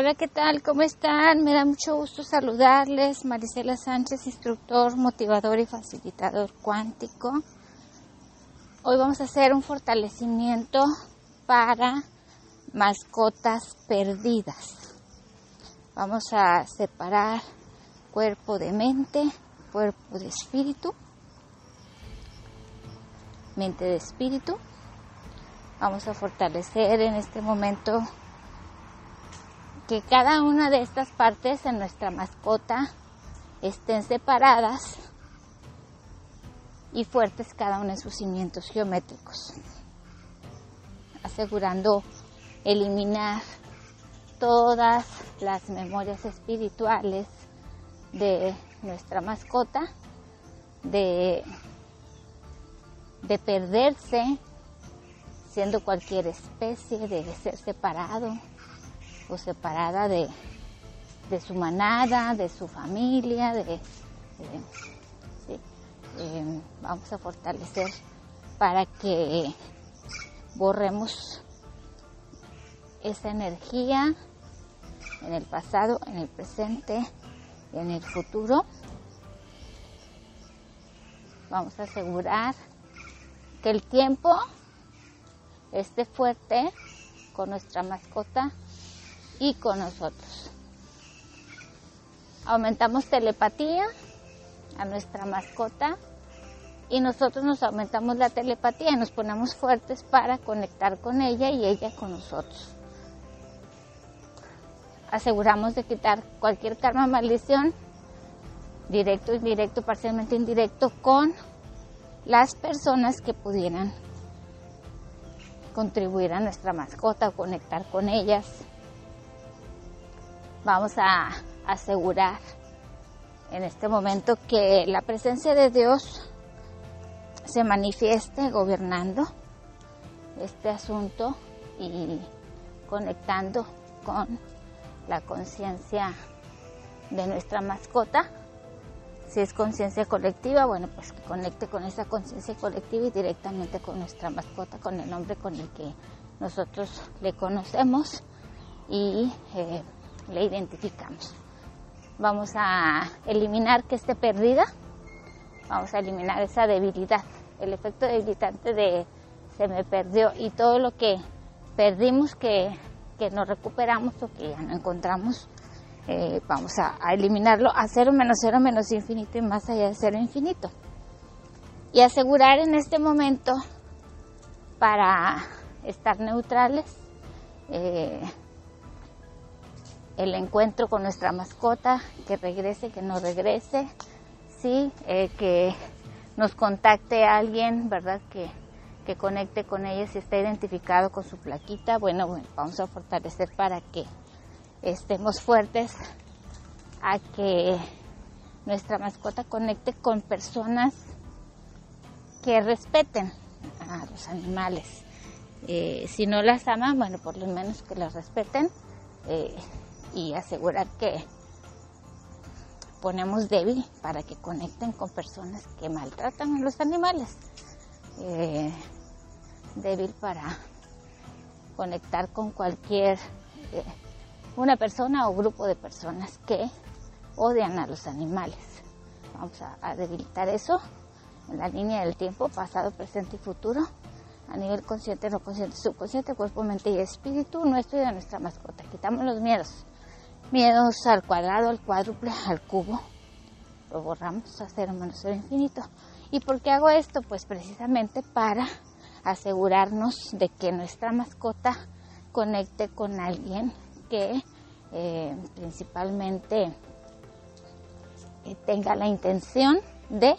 Hola, ¿qué tal? ¿Cómo están? Me da mucho gusto saludarles. Marisela Sánchez, instructor, motivador y facilitador cuántico. Hoy vamos a hacer un fortalecimiento para mascotas perdidas. Vamos a separar cuerpo de mente, cuerpo de espíritu, mente de espíritu. Vamos a fortalecer en este momento que cada una de estas partes en nuestra mascota estén separadas y fuertes cada uno en sus cimientos geométricos, asegurando eliminar todas las memorias espirituales de nuestra mascota, de, de perderse siendo cualquier especie, de ser separado, o separada de, su manada, de su familia, de, eh, vamos a fortalecer para que borremos esa energía en el pasado, en el presente, en el futuro. Vamos a asegurar que el tiempo esté fuerte con nuestra mascota y con nosotros. Aumentamos telepatía a nuestra mascota y nosotros nos aumentamos la telepatía y nos ponemos fuertes para conectar con ella y ella con nosotros. Aseguramos de quitar cualquier karma maldición, directo, indirecto, parcialmente indirecto, con las personas que pudieran contribuir a nuestra mascota o conectar con ellas vamos a asegurar en este momento que la presencia de Dios se manifieste gobernando este asunto y conectando con la conciencia de nuestra mascota. Si es conciencia colectiva, bueno, pues que conecte con esa conciencia colectiva y directamente con nuestra mascota, con el nombre con el que nosotros le conocemos y eh, le identificamos. Vamos a eliminar que esté perdida, vamos a eliminar esa debilidad, el efecto debilitante de se me perdió y todo lo que perdimos que, que no recuperamos o que ya no encontramos, eh, vamos a, a, eliminarlo a cero menos cero menos infinito y más allá de cero infinito. Y asegurar en este momento para estar neutrales, eh, el encuentro con nuestra mascota, que regrese, que no regrese, sí, eh, que nos contacte alguien, ¿verdad? Que, que conecte con ella si está identificado con su plaquita. Bueno, bueno, vamos a fortalecer para que estemos fuertes a que nuestra mascota conecte con personas que respeten a los animales. Eh, si no las aman, bueno, por lo menos que las respeten. Eh, y asegurar que ponemos débil para que conecten con personas que maltratan a los animales. Eh, débil para conectar con cualquier eh, una persona o grupo de personas que odian a los animales. Vamos a, a debilitar eso en la línea del tiempo, pasado, presente y futuro a nivel consciente, no consciente, subconsciente, cuerpo, mente y espíritu nuestro y de nuestra mascota. Quitamos los miedos, miedos al cuadrado, al cuádruple, al cubo. Lo borramos a cero menos cero infinito. ¿Y por qué hago esto? Pues precisamente para asegurarnos de que nuestra mascota conecte con alguien que eh, principalmente eh, tenga la intención de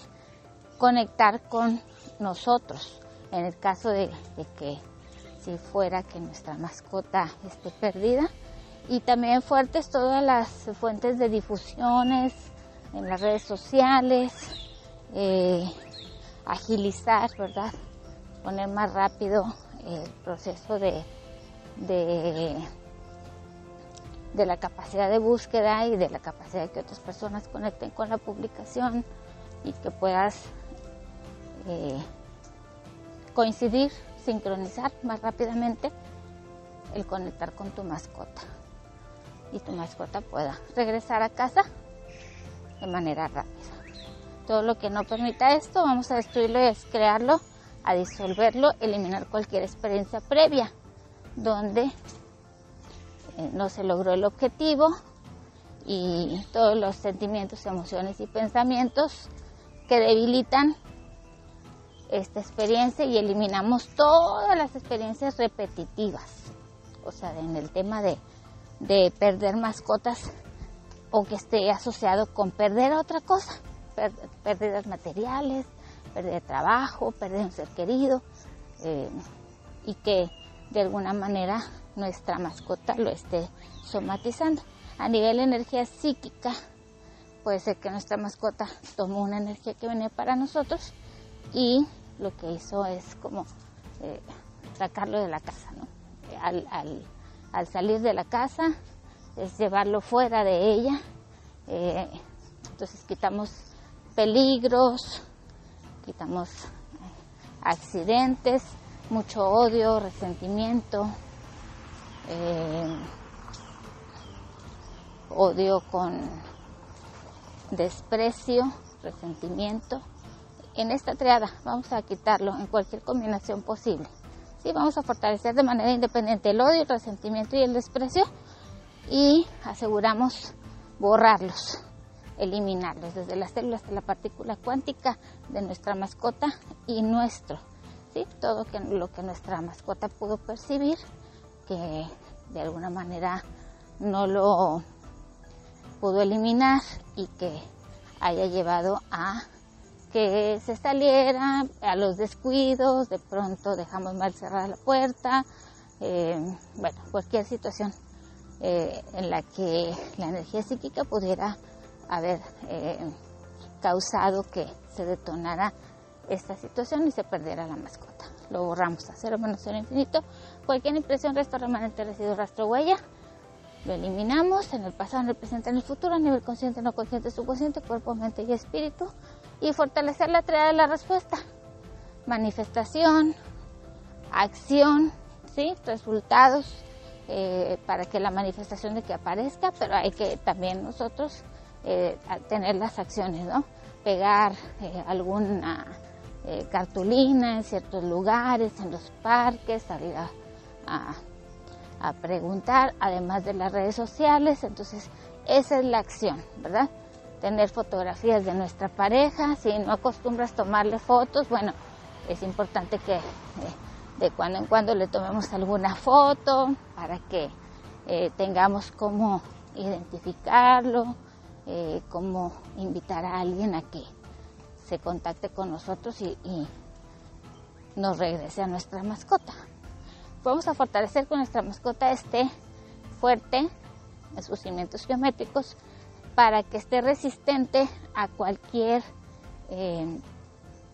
conectar con nosotros. En el caso de que si fuera que nuestra mascota esté perdida, y también fuertes todas las fuentes de difusiones en las redes sociales, eh, agilizar, ¿verdad? Poner más rápido el proceso de, de, la capacidad de búsqueda y de la capacidad de que otras personas conecten con la publicación y que puedas eh, coincidir, sincronizar más rápidamente el conectar con tu mascota. Y tu mascota pueda regresar a casa de manera rápida. Todo lo que no permita esto, vamos a destruirlo y a crearlo, a disolverlo, eliminar cualquier experiencia previa donde eh, no se logró el objetivo y todos los sentimientos, emociones y pensamientos que debilitan esta experiencia y eliminamos todas las experiencias repetitivas. O sea, en el tema de, de perder mascotas o que esté asociado con perder otra cosa, pérdidas materiales, de trabajo, de un ser querido eh, y que de alguna manera nuestra mascota lo esté somatizando. A nivel de energía psíquica, puede ser que nuestra mascota tomó una energía que venía para nosotros y lo que hizo es como eh, sacarlo de la casa, ¿no? Al, salir de la casa es llevarlo fuera de ella, eh, entonces quitamos peligros, quitamos accidentes, mucho odio, resentimiento, eh, odio con desprecio, resentimiento. En esta triada vamos a quitarlo en cualquier combinación posible. Sí, vamos a fortalecer de manera independiente el odio, el resentimiento y el desprecio y aseguramos borrarlos, eliminarlos desde las células hasta la partícula cuántica de nuestra mascota y nuestro. ¿sí? Todo lo que nuestra mascota pudo percibir, que de alguna manera no lo pudo eliminar y que haya llevado a que se saliera, a los descuidos, de pronto dejamos mal cerrada la puerta, eh, bueno, cualquier situación eh, en la que la energía psíquica pudiera haber eh, causado que se detonara esta situación y se perdiera la mascota. Lo borramos a cero menos cero infinito. Cualquier impresión, resto, remanente, residuo, rastro, huella, lo eliminamos en el pasado, en el presente, en el futuro, a nivel consciente, no consciente, subconsciente, cuerpo, mente y espíritu. Y fortalecer la tarea de la respuesta. Manifestación, acción, ¿sí? resultados eh, para que la manifestación de que aparezca, pero hay que también nosotros eh, tener las acciones, ¿no? Pegar eh, alguna cartulina en ciertos lugares, en los parques, salir a a preguntar, además de las redes sociales. Entonces, esa es la acción, ¿verdad? Tener fotografías de nuestra pareja. Si no acostumbras tomarle fotos, bueno, es importante que eh, de cuando en cuando le tomemos alguna foto para que eh, tengamos cómo identificarlo, eh, cómo invitar a alguien a que se contacte con nosotros y nos regrese a nuestra mascota vamos a fortalecer con nuestra mascota esté fuerte sus cimientos geométricos para que esté resistente a cualquier eh,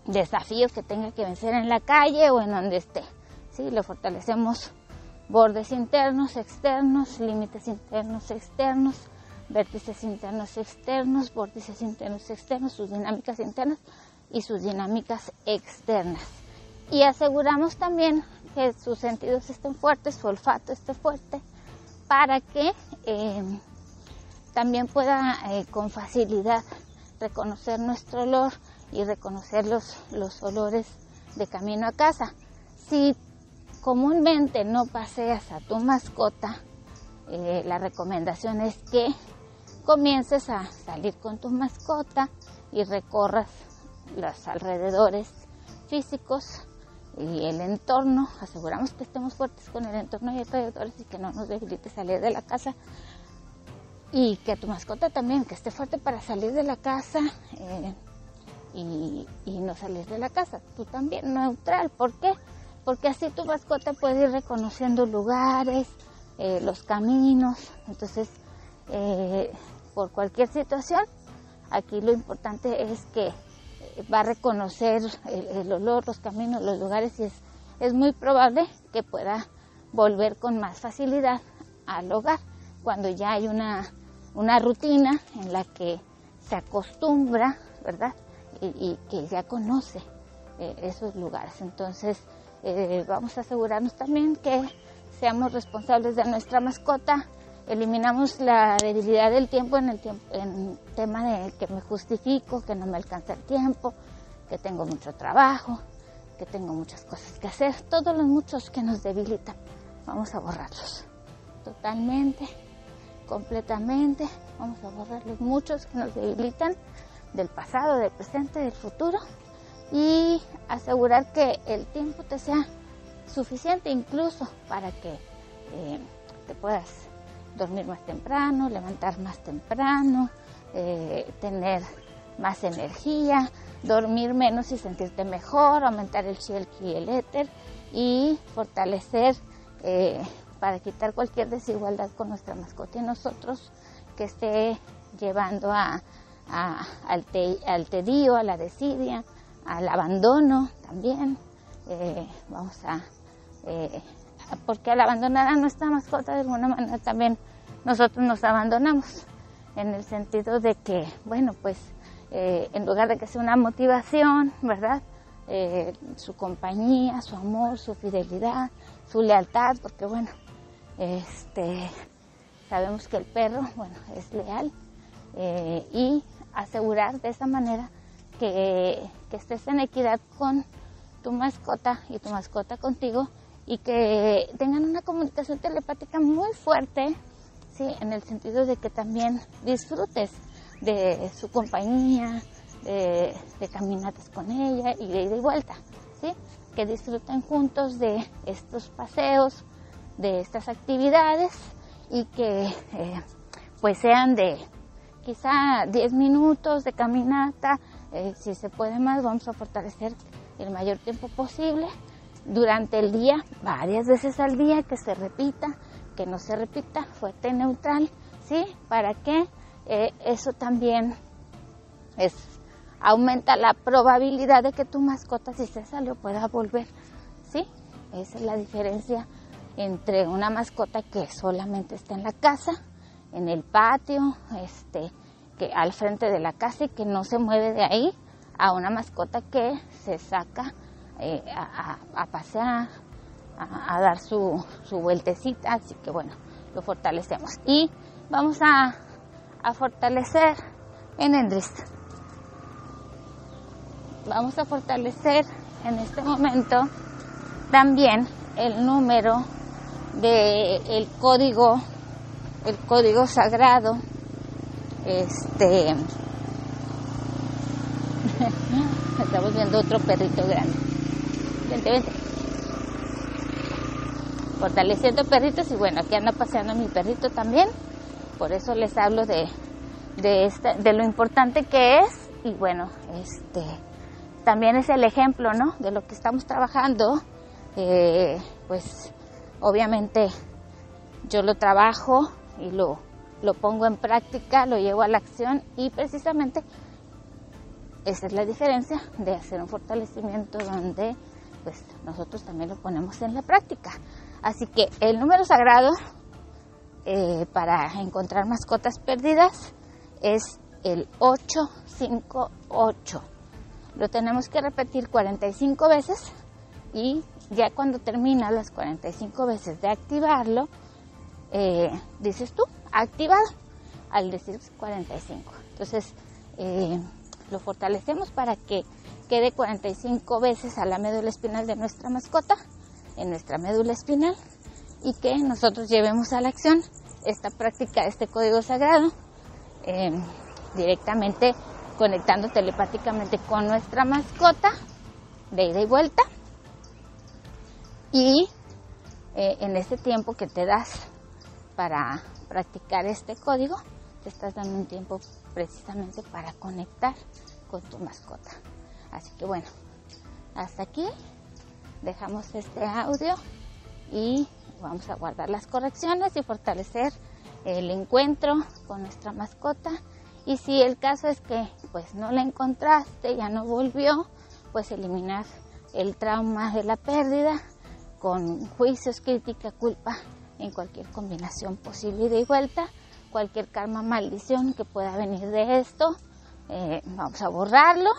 desafío que tenga que vencer en la calle o en donde esté. ¿sí? Le fortalecemos bordes internos, externos, límites internos, externos, vértices internos, externos, vórtices internos, externos, sus dinámicas internas y sus dinámicas externas. Y aseguramos también que sus sentidos estén fuertes, su olfato esté fuerte, para que eh, también pueda eh, con facilidad reconocer nuestro olor y reconocer los, los olores de camino a casa. Si comúnmente no paseas a tu mascota, eh, la recomendación es que comiences a salir con tu mascota y recorras los alrededores físicos y el entorno, aseguramos que estemos fuertes con el entorno y alrededores y que no nos debilite salir de la casa y que tu mascota también, que esté fuerte para salir de la casa eh, y, no salir de la casa, tú también neutral, ¿por qué? Porque así tu mascota puede ir reconociendo lugares, eh, los caminos, entonces eh, por cualquier situación, aquí lo importante es que va a reconocer el, olor, los caminos, los lugares y es, es muy probable que pueda volver con más facilidad al hogar cuando ya hay una, una rutina en la que se acostumbra, ¿verdad? Y, que ya conoce eh, esos lugares. Entonces, eh, vamos a asegurarnos también que seamos responsables de nuestra mascota eliminamos la debilidad del tiempo en el tiempo, en tema de que me justifico, que no me alcanza el tiempo, que tengo mucho trabajo, que tengo muchas cosas que hacer, todos los muchos que nos debilitan, vamos a borrarlos totalmente, completamente, vamos a borrar los muchos que nos debilitan del pasado, del presente, del futuro. Y asegurar que el tiempo te sea suficiente incluso para que eh, te puedas dormir más temprano, levantar más temprano, eh, tener más energía, dormir menos y sentirte mejor, aumentar el Shelki y el éter y fortalecer eh, para quitar cualquier desigualdad con nuestra mascota y nosotros que esté llevando a, al, al tedío, a la desidia, al abandono también. Eh, vamos a, eh, porque al abandonar a nuestra mascota de alguna manera también nosotros nos abandonamos, en el sentido de que, bueno, pues eh, en lugar de que sea una motivación, ¿verdad? su compañía, su amor, su fidelidad, su lealtad, porque bueno, este, sabemos que el perro, bueno, es leal y asegurar de esa manera que, estés en equidad con tu mascota y tu mascota contigo y que tengan una comunicación telepática muy fuerte, ¿sí? en el sentido de que también disfrutes de su compañía, de, caminatas con ella y de ida y vuelta, ¿sí? que disfruten juntos de estos paseos, de estas actividades y que eh, pues sean de quizá 10 minutos de caminata, eh, si se puede más, vamos a fortalecer el mayor tiempo posible durante el día, varias veces al día, que se repita, que no se repita, fuerte neutral, ¿sí? Para que eh, eso también es, aumenta la probabilidad de que tu mascota, si se salió, pueda volver, ¿sí? Esa es la diferencia entre una mascota que solamente está en la casa en el patio, este, que al frente de la casa y que no se mueve de ahí, a una mascota que se saca eh, a, pasear, a, dar su, su, vueltecita, así que bueno, lo fortalecemos. Y vamos a, a fortalecer en Endris. Vamos a fortalecer en este momento también el número del el código el código sagrado. Este. Estamos viendo otro perrito grande. Vente, vente. Fortaleciendo perritos y bueno, aquí anda paseando mi perrito también. Por eso les hablo de, de, de lo importante que es. Y bueno, este también es el ejemplo, ¿no? De lo que estamos trabajando. Eh, pues obviamente yo lo trabajo y lo, lo pongo en práctica, lo llevo a la acción y precisamente esa es la diferencia de hacer un fortalecimiento donde pues nosotros también lo ponemos en la práctica. Así que el número sagrado eh, para encontrar mascotas perdidas es el 858. Lo tenemos que repetir 45 veces y ya cuando termina las 45 veces de activarlo, eh, dices tú, activado, al decir 45. Entonces, eh, lo fortalecemos para que quede 45 veces a la médula espinal de nuestra mascota, en nuestra médula espinal, y que nosotros llevemos a la acción esta práctica, este código sagrado, eh, directamente conectando telepáticamente con nuestra mascota de ida y vuelta. Y en este tiempo que te das para practicar este código, te estás dando un tiempo precisamente para conectar con tu mascota. Así que bueno, hasta aquí dejamos este audio y vamos a guardar las correcciones y fortalecer el encuentro con nuestra mascota. Y si el caso es que pues no la encontraste, ya no volvió, pues eliminar el trauma de la pérdida con juicios, crítica, culpa en cualquier combinación posible. De vuelta, cualquier karma maldición que pueda venir de esto, eh, vamos a borrarlo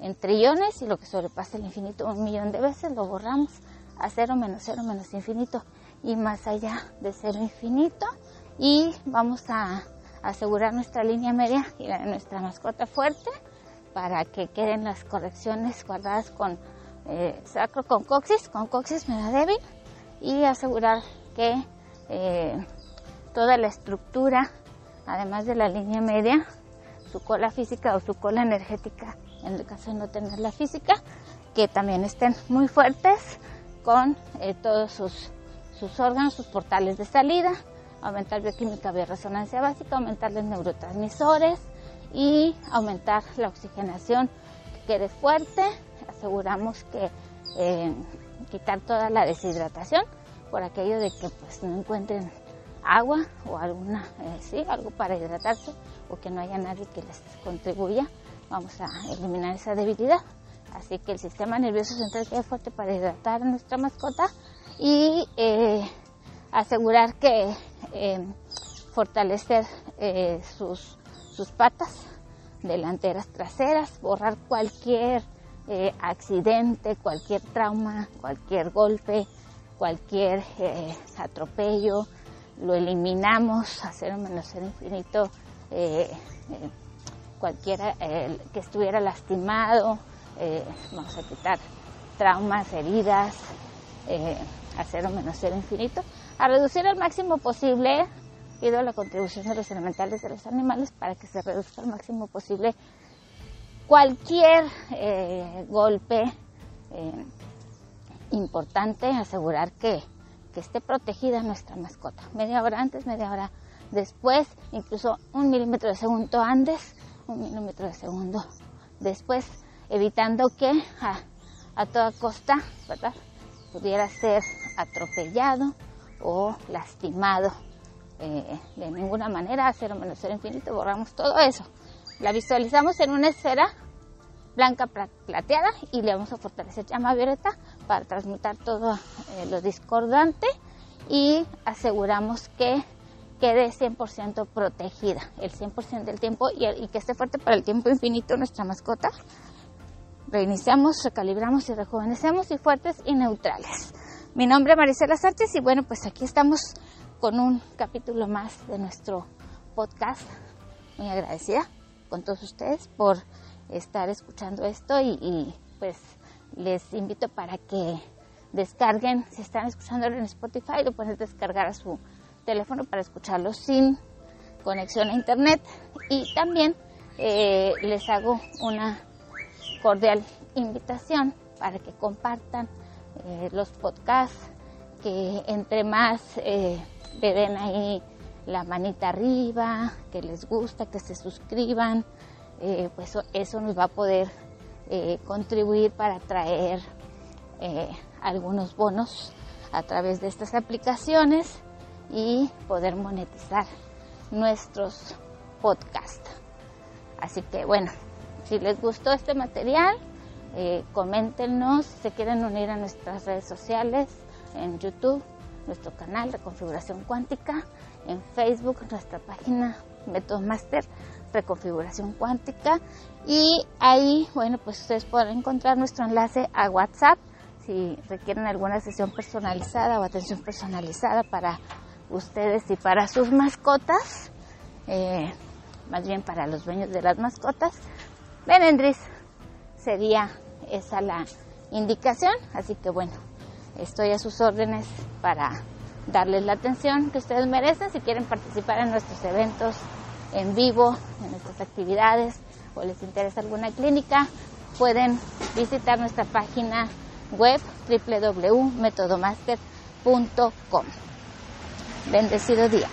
en, trillones y lo que sobrepasa el infinito un millón de veces lo borramos a cero menos cero menos infinito y más allá de cero infinito. Y vamos a asegurar nuestra línea media y nuestra mascota fuerte para que queden las correcciones guardadas con eh, sacro con coxis, con coxis media débil y asegurar que eh, toda la estructura, además de la línea media, su cola física o su cola energética, en el caso de no tener la física, que también estén muy fuertes con eh, todos sus, sus órganos, sus portales de salida, aumentar bioquímica resonancia básica, aumentar los neurotransmisores y aumentar la oxigenación que quede fuerte, aseguramos que eh, quitar toda la deshidratación por aquello de que pues no encuentren agua o alguna, eh, sí, algo para hidratarse o que no haya nadie que les contribuya. Vamos a eliminar esa debilidad. Así que el sistema nervioso central quede fuerte para hidratar a nuestra mascota y eh, asegurar que fortalecer sus, sus patas delanteras, traseras, borrar cualquier eh, accidente, cualquier trauma, cualquier golpe, cualquier eh, atropello, lo eliminamos, hacer un menos ser infinito, eh, cualquiera que estuviera lastimado, vamos a quitar traumas, heridas, hacer un menos ser infinito, a reducir al máximo posible, pido la contribución de los elementales de los animales para que se reduzca al máximo posible cualquier eh, golpe eh, importante, asegurar que, esté protegida nuestra mascota. Media hora antes, media hora después, incluso un milímetro de segundo antes, un milímetro de segundo después, evitando que a, toda costa pudiera ser atropellado o lastimado. Eh, de ninguna manera, cero menos cero infinito, borramos todo eso. La visualizamos en una esfera blanca plateada y le vamos a fortalecer llama violeta para transmutar todo eh, lo discordante y aseguramos que quede 100% protegida el 100% del tiempo y, y, que esté fuerte para el tiempo infinito nuestra mascota. Reiniciamos, recalibramos y rejuvenecemos y fuertes y neutrales. Mi nombre es Marisela Sánchez y bueno, pues aquí estamos con un capítulo más de nuestro podcast. Muy agradecida con todos ustedes por estar escuchando esto y, pues les invito para que descarguen, si están escuchándolo en Spotify, lo pueden descargar a su teléfono para escucharlo sin conexión a internet. Y también eh, les hago una cordial invitación para que compartan eh, los podcasts, que entre más eh, den ahí la manita arriba, que les gusta, que se suscriban, eh, pues eso nos va a poder eh, contribuir para traer eh, algunos bonos a través de estas aplicaciones y poder monetizar nuestros podcasts. Así que bueno, si les gustó este material, coméntenos si se quieren unir a nuestras redes sociales en YouTube nuestro canal de configuración cuántica, en Facebook nuestra página Método Master Reconfiguración Cuántica y ahí, bueno, pues ustedes pueden encontrar nuestro enlace a WhatsApp si requieren alguna sesión personalizada o atención personalizada para ustedes y para sus mascotas, eh, más bien para los dueños de las mascotas. Benendris sería esa la indicación, así que bueno, Estoy a sus órdenes para darles la atención que ustedes merecen. Si quieren participar en nuestros eventos en vivo, en nuestras actividades o les interesa alguna clínica, pueden visitar nuestra página web www.metodomaster.com. Bendecido día.